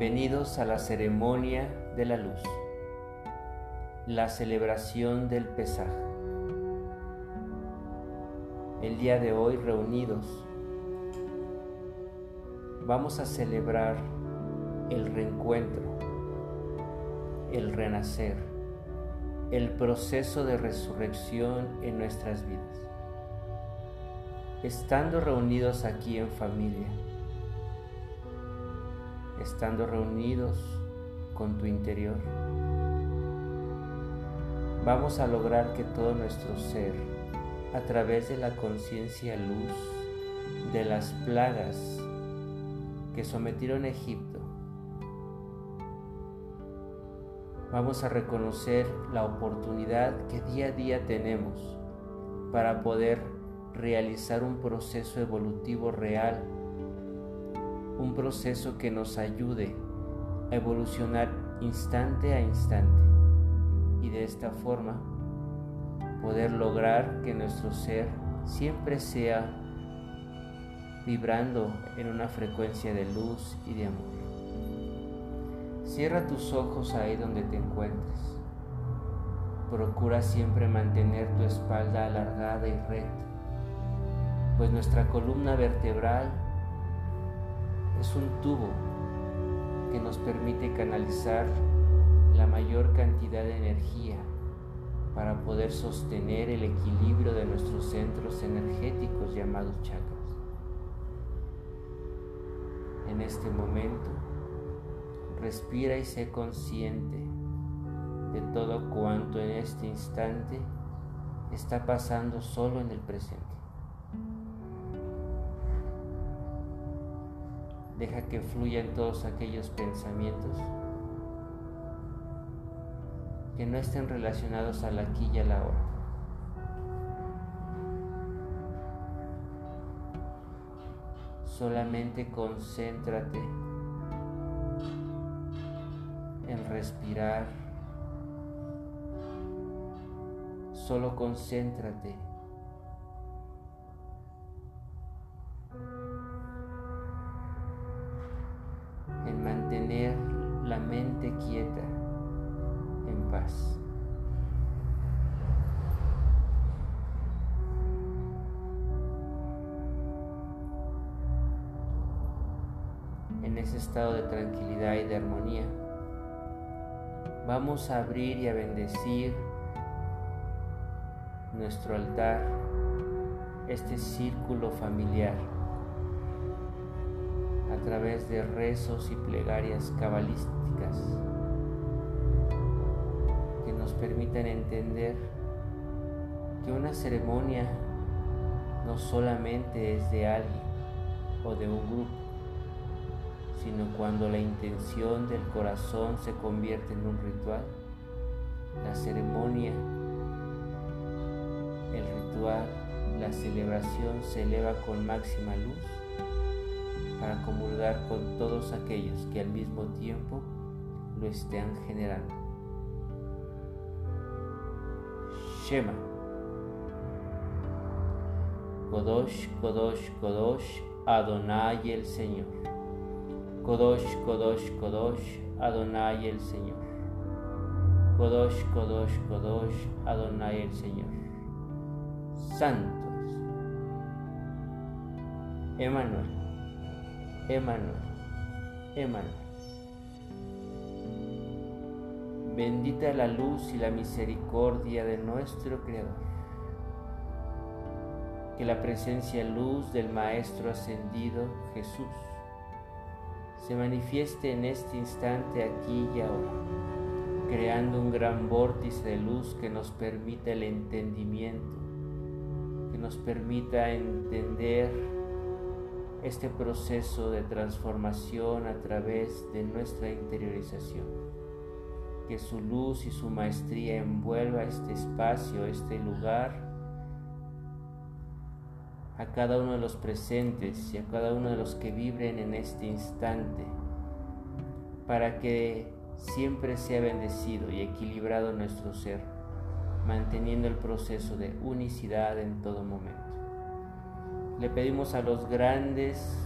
Bienvenidos a la ceremonia de la luz, la celebración del Pesaj. El día de hoy reunidos vamos a celebrar el reencuentro, el renacer, el proceso de resurrección en nuestras vidas. Estando reunidos aquí en familia, estando reunidos con tu interior, vamos a lograr que todo nuestro ser, a través de la conciencia luz, de las plagas que sometieron a Egipto, vamos a reconocer la oportunidad que día a día tenemos para poder realizar un proceso evolutivo real un proceso que nos ayude a evolucionar instante a instante y de esta forma poder lograr que nuestro ser siempre sea vibrando en una frecuencia de luz y de amor. Cierra tus ojos ahí donde te encuentres. Procura siempre mantener tu espalda alargada y recta, pues nuestra columna vertebral es un tubo que nos permite canalizar la mayor cantidad de energía para poder sostener el equilibrio de nuestros centros energéticos llamados chakras. En este momento, respira y sé consciente de todo cuanto en este instante está pasando solo en el presente. Deja que fluyan todos aquellos pensamientos que no estén relacionados al aquí y a la hora. Solamente concéntrate en respirar. Solo concéntrate En ese estado de tranquilidad y de armonía, vamos a abrir y a bendecir nuestro altar, este círculo familiar a través de rezos y plegarias cabalísticas que nos permitan entender que una ceremonia no solamente es de alguien o de un grupo, sino cuando la intención del corazón se convierte en un ritual, la ceremonia, el ritual, la celebración se eleva con máxima luz para comulgar con todos aquellos que al mismo tiempo lo estén generando. Shema. Kodosh, Kodosh, Kodosh, Adonai el Señor. Kodosh, Kodosh, Kodosh, Adonai el Señor. Kodosh, Kodosh, Kodosh, Adonai el Señor. Santos. Emanuel. Emmanuel, Emmanuel. Bendita la luz y la misericordia de nuestro Creador. Que la presencia luz del Maestro ascendido Jesús se manifieste en este instante aquí y ahora, creando un gran vórtice de luz que nos permita el entendimiento, que nos permita entender este proceso de transformación a través de nuestra interiorización. Que su luz y su maestría envuelva este espacio, este lugar, a cada uno de los presentes y a cada uno de los que vibren en este instante, para que siempre sea bendecido y equilibrado nuestro ser, manteniendo el proceso de unicidad en todo momento. Le pedimos a los grandes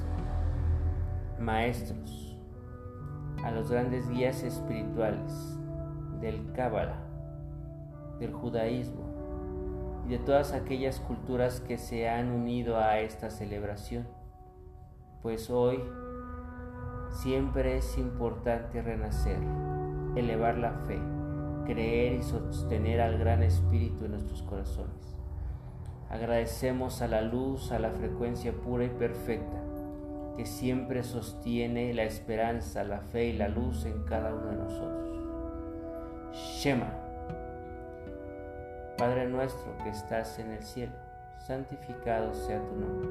maestros, a los grandes guías espirituales del Cábala, del judaísmo y de todas aquellas culturas que se han unido a esta celebración, pues hoy siempre es importante renacer, elevar la fe, creer y sostener al gran Espíritu en nuestros corazones. Agradecemos a la luz, a la frecuencia pura y perfecta, que siempre sostiene la esperanza, la fe y la luz en cada uno de nosotros. Shema. Padre nuestro que estás en el cielo, santificado sea tu nombre.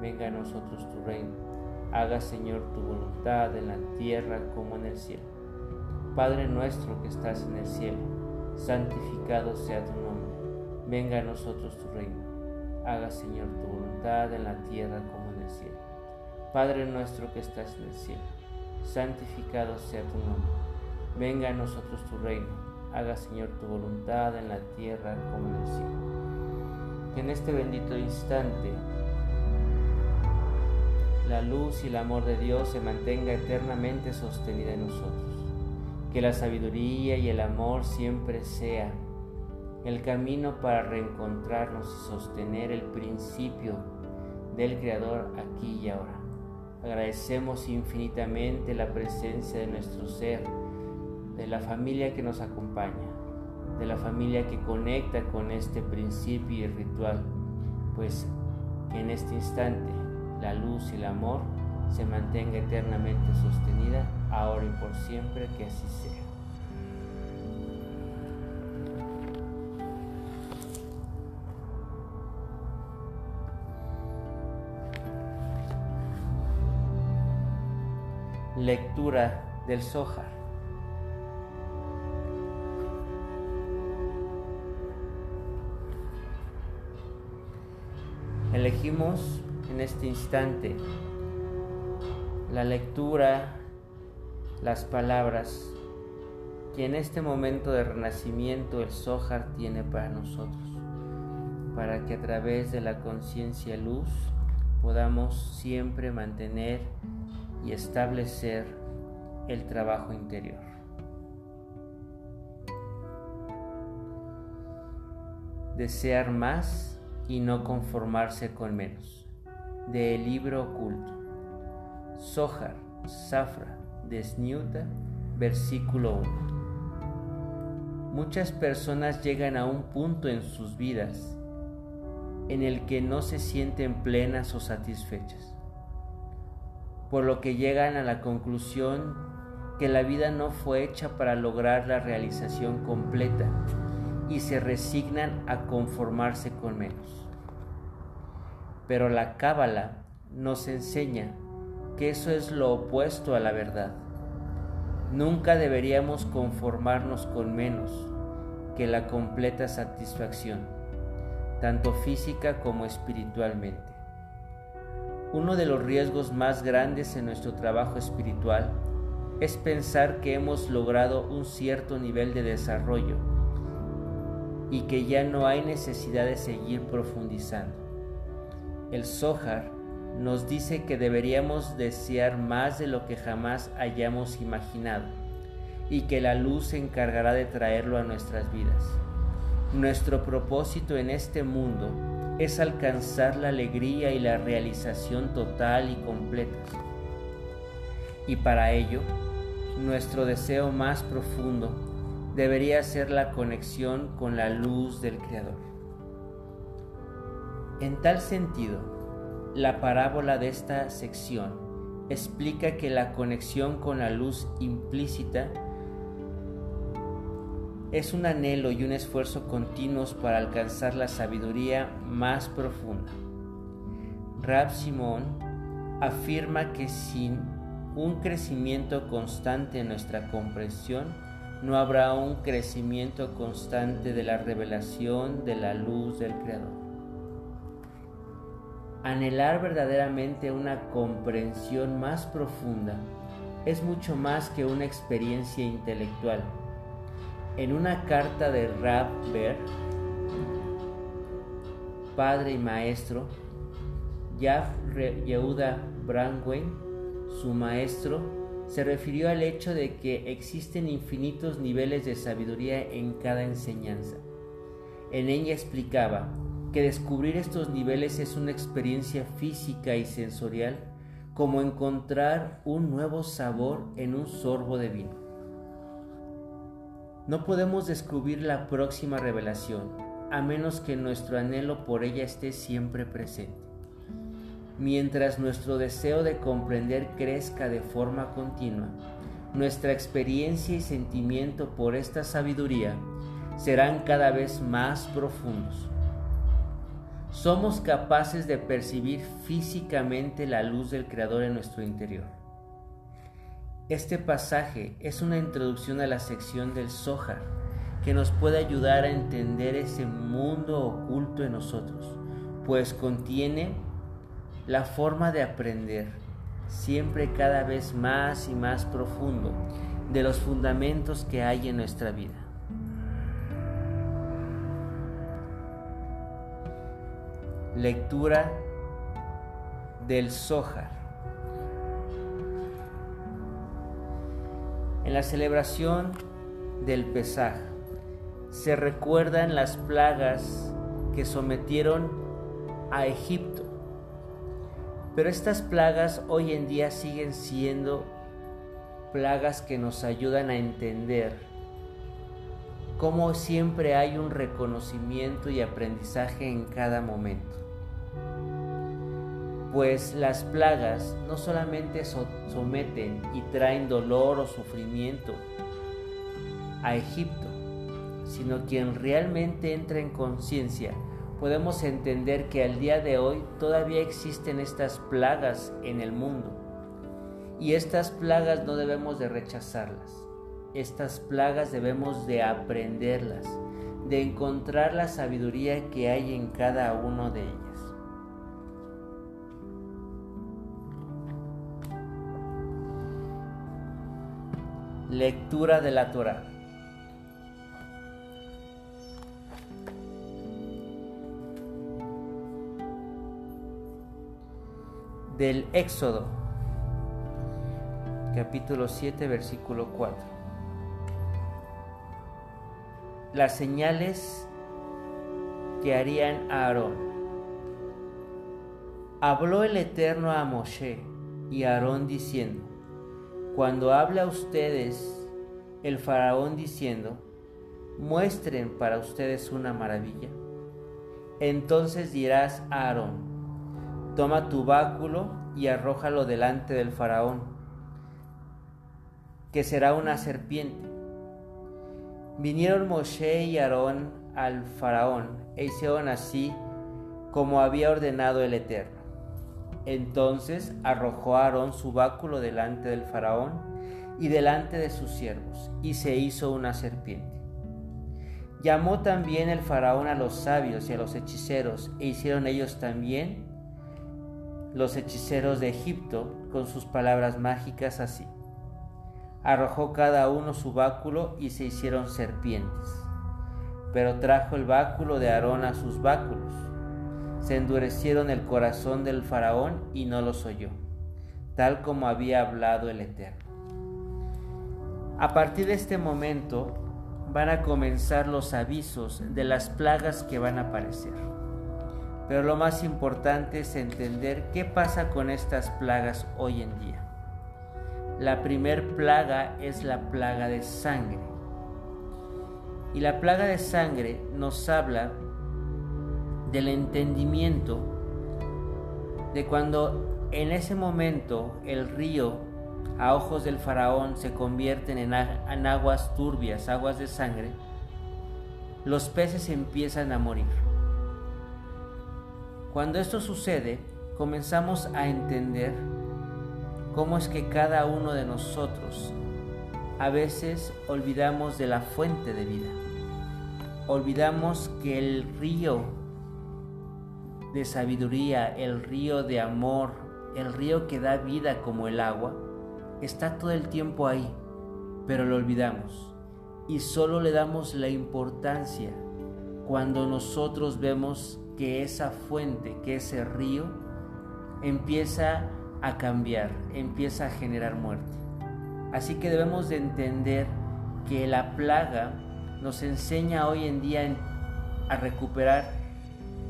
Venga a nosotros tu reino. Haga, Señor, tu voluntad en la tierra como en el cielo. Padre nuestro que estás en el cielo, santificado sea tu nombre. Venga a nosotros tu reino. Haga, Señor, tu voluntad en la tierra como en el cielo. Padre nuestro que estás en el cielo, santificado sea tu nombre. Venga a nosotros tu reino. Haga, Señor, tu voluntad en la tierra como en el cielo. Que en este bendito instante la luz y el amor de Dios se mantenga eternamente sostenida en nosotros. Que la sabiduría y el amor siempre sea el camino para reencontrarnos y sostener el principio del Creador aquí y ahora. Agradecemos infinitamente la presencia de nuestro ser, de la familia que nos acompaña, de la familia que conecta con este principio y ritual, pues que en este instante la luz y el amor se mantenga eternamente sostenida, ahora y por siempre, que así sea. Lectura del Zohar. Elegimos en este instante la lectura, las palabras que en este momento de renacimiento el Zohar tiene para nosotros, para que a través de la conciencia luz podamos siempre mantener y establecer el trabajo interior. Desear más y no conformarse con menos. Del libro oculto. Sohar, Desniuta, versículo 1. Muchas personas llegan a un punto en sus vidas en el que no se sienten plenas o satisfechas por lo que llegan a la conclusión que la vida no fue hecha para lograr la realización completa y se resignan a conformarse con menos. Pero la cábala nos enseña que eso es lo opuesto a la verdad. Nunca deberíamos conformarnos con menos que la completa satisfacción, tanto física como espiritualmente. Uno de los riesgos más grandes en nuestro trabajo espiritual es pensar que hemos logrado un cierto nivel de desarrollo y que ya no hay necesidad de seguir profundizando. El Zohar nos dice que deberíamos desear más de lo que jamás hayamos imaginado y que la luz se encargará de traerlo a nuestras vidas. Nuestro propósito en este mundo es alcanzar la alegría y la realización total y completa. Y para ello, nuestro deseo más profundo debería ser la conexión con la luz del Creador. En tal sentido, la parábola de esta sección explica que la conexión con la luz implícita es un anhelo y un esfuerzo continuos para alcanzar la sabiduría más profunda. Rab Simón afirma que sin un crecimiento constante en nuestra comprensión, no habrá un crecimiento constante de la revelación de la luz del Creador. Anhelar verdaderamente una comprensión más profunda es mucho más que una experiencia intelectual en una carta de Rab Ber, padre y maestro, Yaf Yehuda Brandwein, su maestro, se refirió al hecho de que existen infinitos niveles de sabiduría en cada enseñanza. En ella explicaba que descubrir estos niveles es una experiencia física y sensorial como encontrar un nuevo sabor en un sorbo de vino. No podemos descubrir la próxima revelación a menos que nuestro anhelo por ella esté siempre presente. Mientras nuestro deseo de comprender crezca de forma continua, nuestra experiencia y sentimiento por esta sabiduría serán cada vez más profundos. Somos capaces de percibir físicamente la luz del Creador en nuestro interior. Este pasaje es una introducción a la sección del Zohar que nos puede ayudar a entender ese mundo oculto en nosotros, pues contiene la forma de aprender, siempre cada vez más y más profundo, de los fundamentos que hay en nuestra vida. Lectura del Zohar. En la celebración del Pesaj se recuerdan las plagas que sometieron a Egipto. Pero estas plagas hoy en día siguen siendo plagas que nos ayudan a entender cómo siempre hay un reconocimiento y aprendizaje en cada momento. Pues las plagas no solamente someten y traen dolor o sufrimiento a Egipto, sino quien realmente entra en conciencia, podemos entender que al día de hoy todavía existen estas plagas en el mundo. Y estas plagas no debemos de rechazarlas. Estas plagas debemos de aprenderlas, de encontrar la sabiduría que hay en cada uno de ellas. Lectura de la Torah. Del Éxodo, capítulo 7, versículo 4. Las señales que harían a Aarón. Habló el Eterno a Moshe y a Aarón diciendo, cuando habla a ustedes el faraón diciendo, muestren para ustedes una maravilla, entonces dirás a Aarón, Toma tu báculo y arrójalo delante del faraón, que será una serpiente. Vinieron Moshe y Aarón al faraón e hicieron así como había ordenado el Eterno. Entonces arrojó Aarón su báculo delante del faraón y delante de sus siervos, y se hizo una serpiente. Llamó también el faraón a los sabios y a los hechiceros, e hicieron ellos también los hechiceros de Egipto con sus palabras mágicas así. Arrojó cada uno su báculo y se hicieron serpientes. Pero trajo el báculo de Aarón a sus báculos. Se endurecieron el corazón del faraón y no los oyó, tal como había hablado el Eterno. A partir de este momento van a comenzar los avisos de las plagas que van a aparecer. Pero lo más importante es entender qué pasa con estas plagas hoy en día. La primer plaga es la plaga de sangre. Y la plaga de sangre nos habla del entendimiento de cuando en ese momento el río a ojos del faraón se convierten en, aguas turbias, aguas de sangre, los peces empiezan a morir. Cuando esto sucede, comenzamos a entender cómo es que cada uno de nosotros a veces olvidamos de la fuente de vida. Olvidamos que el río de sabiduría, el río de amor, el río que da vida como el agua, está todo el tiempo ahí, pero lo olvidamos. Y solo le damos la importancia cuando nosotros vemos que esa fuente, que ese río empieza a cambiar, empieza a generar muerte. Así que debemos de entender que la plaga nos enseña hoy en día a recuperar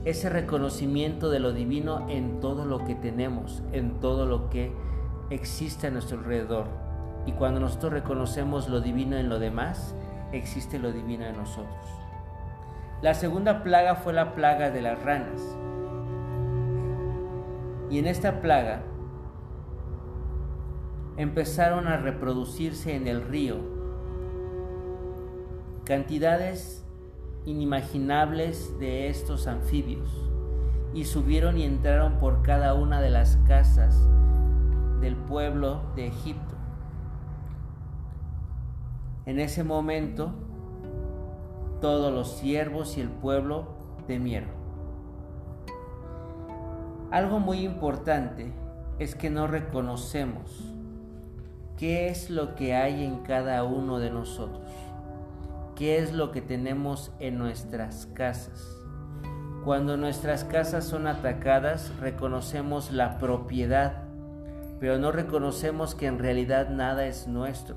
ese reconocimiento de lo divino en todo lo que tenemos, en todo lo que existe a nuestro alrededor. Y cuando nosotros reconocemos lo divino en lo demás, existe lo divino en nosotros. La segunda plaga fue la plaga de las ranas. Y en esta plaga empezaron a reproducirse en el río cantidades inimaginables de estos anfibios y subieron y entraron por cada una de las casas del pueblo de Egipto. En ese momento, todos los siervos y el pueblo temieron. Algo muy importante es que no reconocemos qué es lo que hay en cada uno de nosotros qué es lo que tenemos en nuestras casas. Cuando nuestras casas son atacadas, reconocemos la propiedad, pero no reconocemos que en realidad nada es nuestro,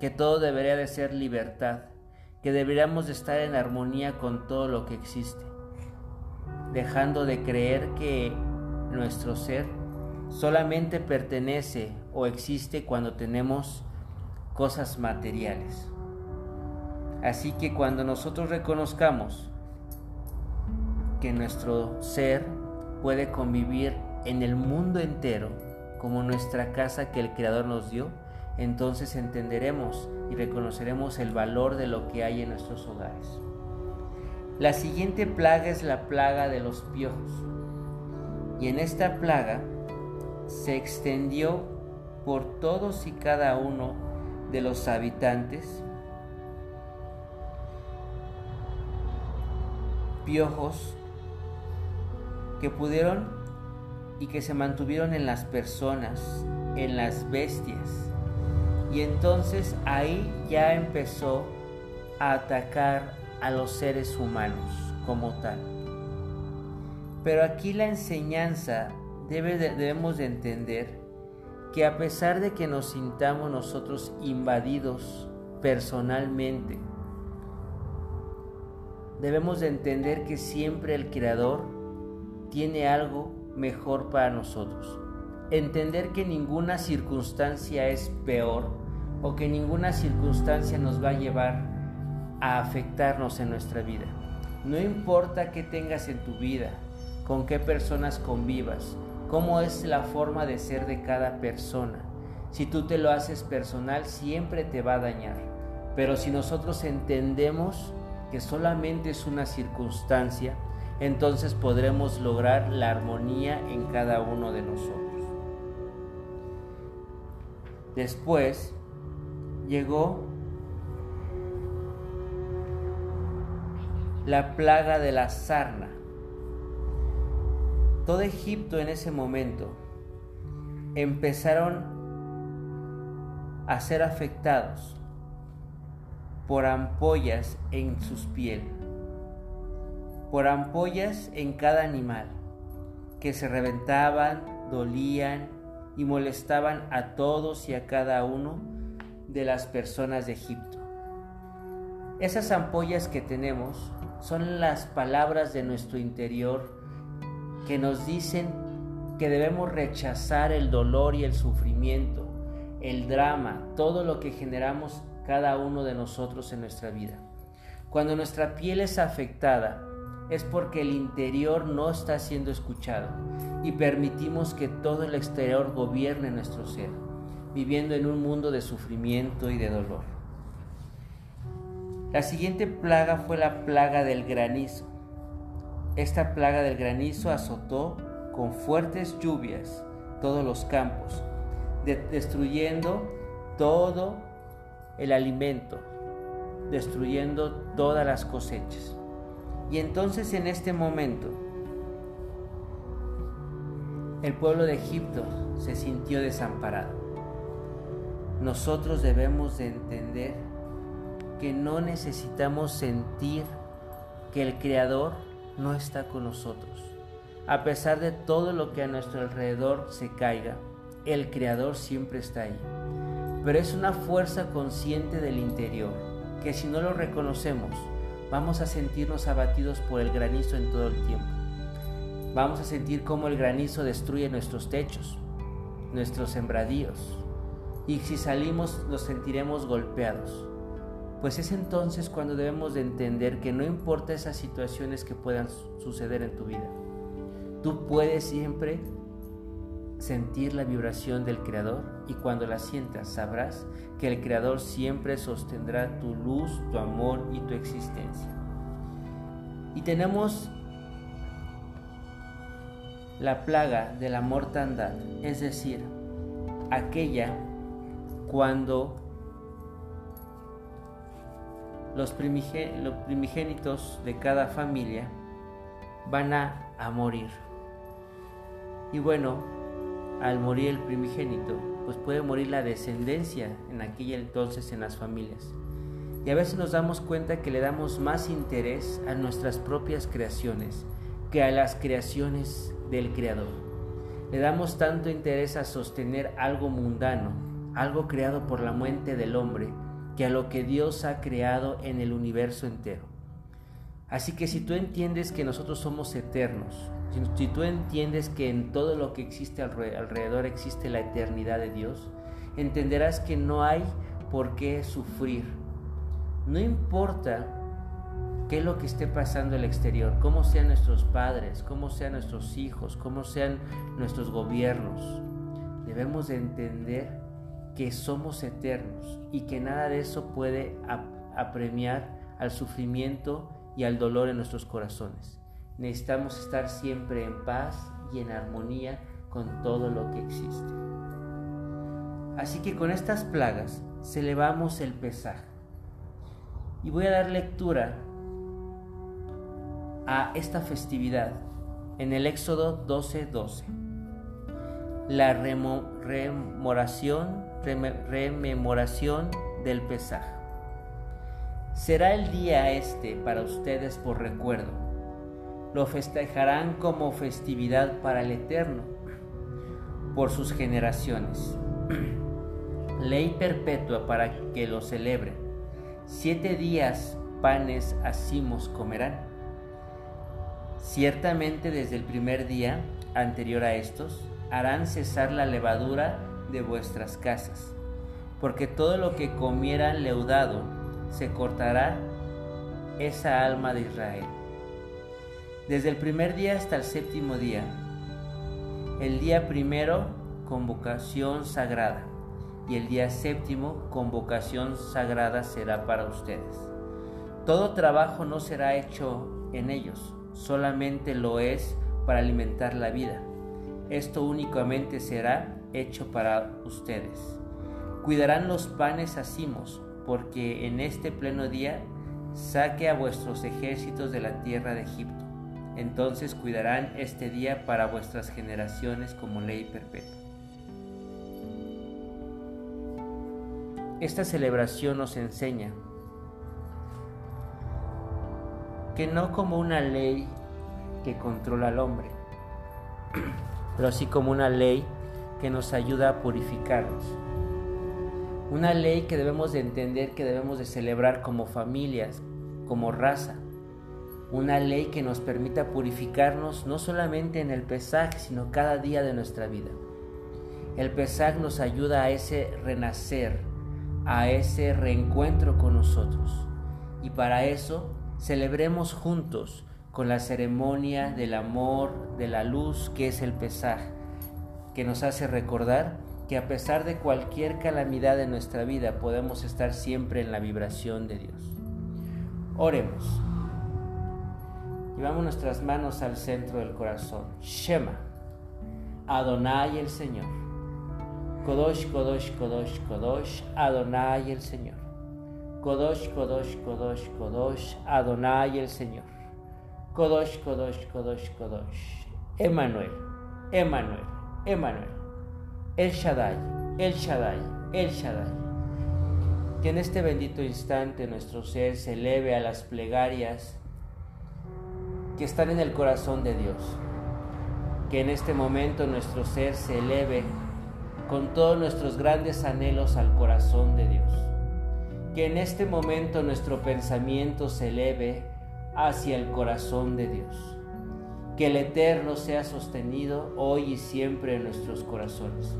que todo debería de ser libertad, que deberíamos de estar en armonía con todo lo que existe, dejando de creer que nuestro ser solamente pertenece o existe cuando tenemos cosas materiales. Así que cuando nosotros reconozcamos que nuestro ser puede convivir en el mundo entero como nuestra casa que el Creador nos dio, entonces entenderemos y reconoceremos el valor de lo que hay en nuestros hogares. La siguiente plaga es la plaga de los piojos. Y en esta plaga se extendió por todos y cada uno de los habitantes piojos que pudieron y que se mantuvieron en las personas, en las bestias. Y entonces ahí ya empezó a atacar a los seres humanos como tal. Pero aquí la enseñanza debe debemos de entender que a pesar de que nos sintamos nosotros invadidos personalmente, debemos de entender que siempre el Creador tiene algo mejor para nosotros. Entender que ninguna circunstancia es peor o que ninguna circunstancia nos va a llevar a afectarnos en nuestra vida. No importa qué tengas en tu vida, con qué personas convivas, cómo es la forma de ser de cada persona. Si tú te lo haces personal, siempre te va a dañar. Pero si nosotros entendemos que solamente es una circunstancia, entonces podremos lograr la armonía en cada uno de nosotros. Después llegó la plaga de la sarna. Todo Egipto en ese momento empezaron a ser afectados por ampollas en sus piel, por ampollas en cada animal, que se reventaban, dolían y molestaban a todos y a cada uno de las personas de Egipto. Esas ampollas que tenemos son las palabras de nuestro interior que nos dicen que debemos rechazar el dolor y el sufrimiento, el drama, todo lo que generamos cada uno de nosotros en nuestra vida. Cuando nuestra piel es afectada, es porque el interior no está siendo escuchado y permitimos que todo el exterior gobierne nuestro ser, viviendo en un mundo de sufrimiento y de dolor. La siguiente plaga fue la plaga del granizo. Esta plaga del granizo azotó con fuertes lluvias todos los campos, destruyendo todo el alimento, destruyendo todas las cosechas. Y entonces en este momento, el pueblo de Egipto se sintió desamparado. Nosotros debemos de entender que no necesitamos sentir que el Creador no está con nosotros. A pesar de todo lo que a nuestro alrededor se caiga, el Creador siempre está ahí. pero es una fuerza consciente del interior, que si no lo reconocemos, vamos a sentirnos abatidos por el granizo en todo el tiempo. Vamos a sentir cómo el granizo destruye nuestros techos, nuestros sembradíos, y si salimos nos sentiremos golpeados. Pues es entonces cuando debemos de entender que no importa esas situaciones que puedan suceder en tu vida, tú puedes siempre sentir la vibración del Creador y cuando la sientas sabrás que el Creador siempre sostendrá tu luz, tu amor y tu existencia. Y tenemos la plaga de la mortandad, es decir, aquella cuando los, primigénitos de cada familia van a, a morir. Y bueno, al morir el primigénito, pues puede morir la descendencia en aquella entonces en las familias. Y a veces nos damos cuenta que le damos más interés a nuestras propias creaciones que a las creaciones del Creador. Le damos tanto interés a sostener algo mundano, algo creado por la mente del hombre, que a lo que Dios ha creado en el universo entero. Así que si tú entiendes que nosotros somos eternos, si, tú entiendes que en todo lo que existe alrededor existe la eternidad de Dios, entenderás que no hay por qué sufrir. No importa qué es lo que esté pasando en el exterior, cómo sean nuestros padres, cómo sean nuestros hijos, cómo sean nuestros gobiernos. Debemos de entender que somos eternos y que nada de eso puede apremiar al sufrimiento y al dolor en nuestros corazones. Necesitamos estar siempre en paz y en armonía con todo lo que existe. Así que con estas plagas celebramos el pesaje. Y voy a dar lectura a esta festividad en el Éxodo 12:12. 12. La rememoración, rememoración del pesaje. Será el día este para ustedes por recuerdo lo festejarán como festividad para el Eterno por sus generaciones. Ley perpetua para que lo celebren. Siete días panes asimos comerán. Ciertamente desde el primer día anterior a estos harán cesar la levadura de vuestras casas, porque todo lo que comieran leudado se cortará esa alma de Israel desde el primer día hasta el séptimo día. El día primero, convocación sagrada, y el día séptimo, convocación sagrada será para ustedes. Todo trabajo no será hecho en ellos, solamente lo es para alimentar la vida. Esto únicamente será hecho para ustedes. Cuidarán los panes asimos, porque en este pleno día saque a vuestros ejércitos de la tierra de Egipto entonces cuidarán este día para vuestras generaciones como ley perpetua. Esta celebración nos enseña que no como una ley que controla al hombre, pero así como una ley que nos ayuda a purificarnos. Una ley que debemos de entender que debemos de celebrar como familias, como raza, una ley que nos permita purificarnos no solamente en el Pesaj, sino cada día de nuestra vida. El Pesaj nos ayuda a ese renacer, a ese reencuentro con nosotros. Y para eso celebremos juntos con la ceremonia del amor, de la luz que es el Pesaj, que nos hace recordar que a pesar de cualquier calamidad en nuestra vida podemos estar siempre en la vibración de Dios. Oremos. Llevamos nuestras manos al centro del corazón. Shema. Adonai el Señor. Kodosh, Kodosh, Kodosh, Kodosh. Adonai el Señor. Kodosh, Kodosh, Kodosh, Kodosh. Adonai el Señor. Kodosh, Kodosh, Kodosh, Kodosh. Emanuel, Emanuel, Emanuel. El Shaddai, El Shaddai, El Shaddai. Que en este bendito instante nuestro ser se eleve a las plegarias que están en el corazón de Dios. Que en este momento nuestro ser se eleve con todos nuestros grandes anhelos al corazón de Dios. Que en este momento nuestro pensamiento se eleve hacia el corazón de Dios. Que el Eterno sea sostenido hoy y siempre en nuestros corazones.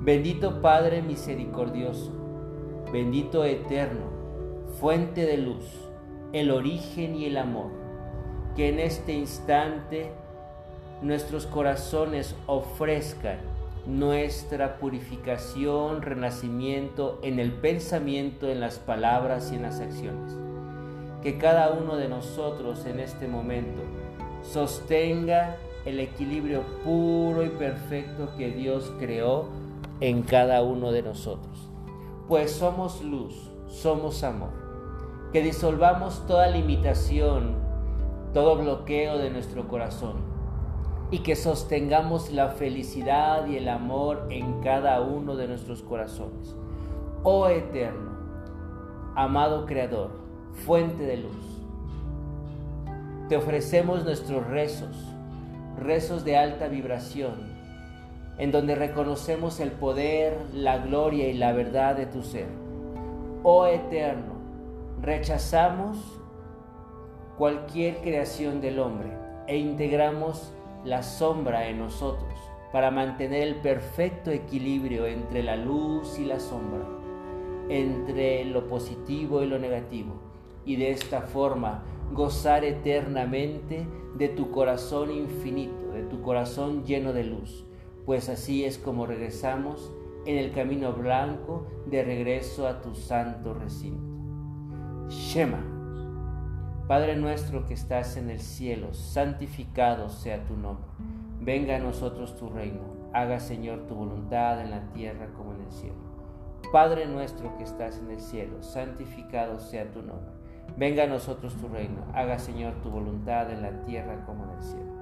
Bendito Padre misericordioso, bendito Eterno, fuente de luz, el origen y el amor, que en este instante nuestros corazones ofrezcan nuestra purificación, renacimiento en el pensamiento, en las palabras y en las acciones. Que cada uno de nosotros en este momento sostenga el equilibrio puro y perfecto que Dios creó en cada uno de nosotros. Pues somos luz, somos amor. Que disolvamos toda limitación, todo bloqueo de nuestro corazón y que sostengamos la felicidad y el amor en cada uno de nuestros corazones. Oh eterno, amado Creador, fuente de luz, te ofrecemos nuestros rezos, rezos de alta vibración, en donde reconocemos el poder, la gloria y la verdad de tu ser. Oh eterno, rechazamos cualquier creación del hombre e integramos la sombra en nosotros para mantener el perfecto equilibrio entre la luz y la sombra, entre lo positivo y lo negativo, y de esta forma gozar eternamente de tu corazón infinito, de tu corazón lleno de luz pues así es como regresamos en el camino blanco de regreso a tu santo recinto. Shema, Padre nuestro que estás en el cielo, santificado sea tu nombre. Venga a nosotros tu reino. Haga, Señor, tu voluntad en la tierra como en el cielo. Padre nuestro que estás en el cielo, santificado sea tu nombre. Venga a nosotros tu reino. Haga, Señor, tu voluntad en la tierra como en el cielo.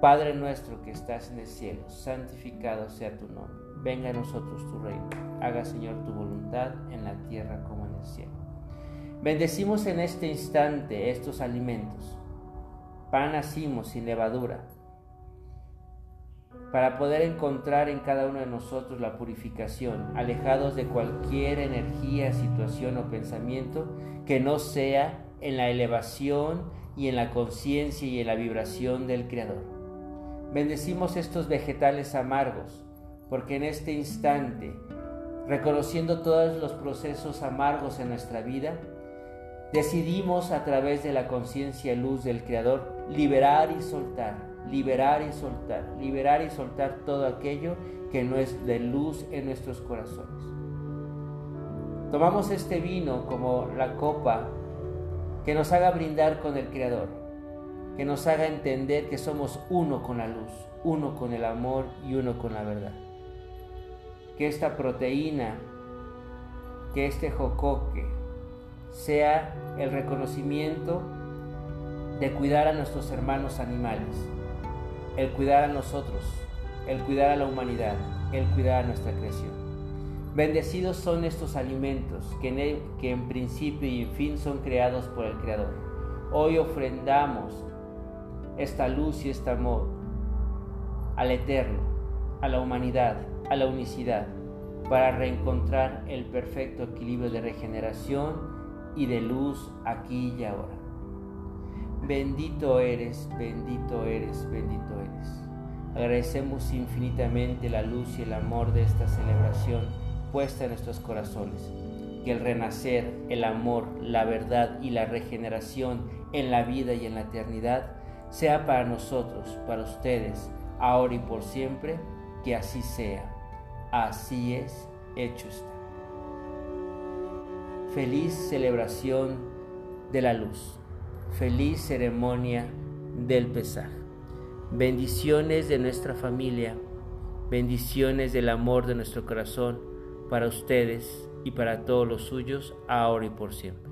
Padre nuestro que estás en el cielo, santificado sea tu nombre. Venga a nosotros tu reino. Haga, Señor, tu voluntad en la tierra como en el cielo. Bendecimos en este instante estos alimentos. Pan hacimos sin levadura, para poder encontrar en cada uno de nosotros la purificación, alejados de cualquier energía, situación o pensamiento que no sea en la elevación y en la conciencia y en la vibración del Creador. Bendecimos estos vegetales amargos, porque en este instante, reconociendo todos los procesos amargos en nuestra vida, decidimos a través de la conciencia luz del Creador liberar y soltar, liberar y soltar, liberar y soltar todo aquello que no es de luz en nuestros corazones. Tomamos este vino como la copa que nos haga brindar con el Creador que nos haga entender que somos uno con la luz, uno con el amor y uno con la verdad. Que esta proteína, que este jocoque sea el reconocimiento de cuidar a nuestros hermanos animales, el cuidar a nosotros, el cuidar a la humanidad, el cuidar a nuestra creación. Bendecidos son estos alimentos que en, que en principio y en fin son creados por el Creador. Hoy ofrendamos esta luz y este amor al eterno, a la humanidad, a la unicidad, para reencontrar el perfecto equilibrio de regeneración y de luz aquí y ahora. Bendito eres, bendito eres, bendito eres. Agradecemos infinitamente la luz y el amor de esta celebración puesta en nuestros corazones. Que el renacer, el amor, la verdad y la regeneración en la vida y en la eternidad sea para nosotros, para ustedes, ahora y por siempre, que así sea. Así es, hecho está. Feliz celebración de la luz. Feliz ceremonia del pesaje. Bendiciones de nuestra familia. Bendiciones del amor de nuestro corazón para ustedes y para todos los suyos, ahora y por siempre.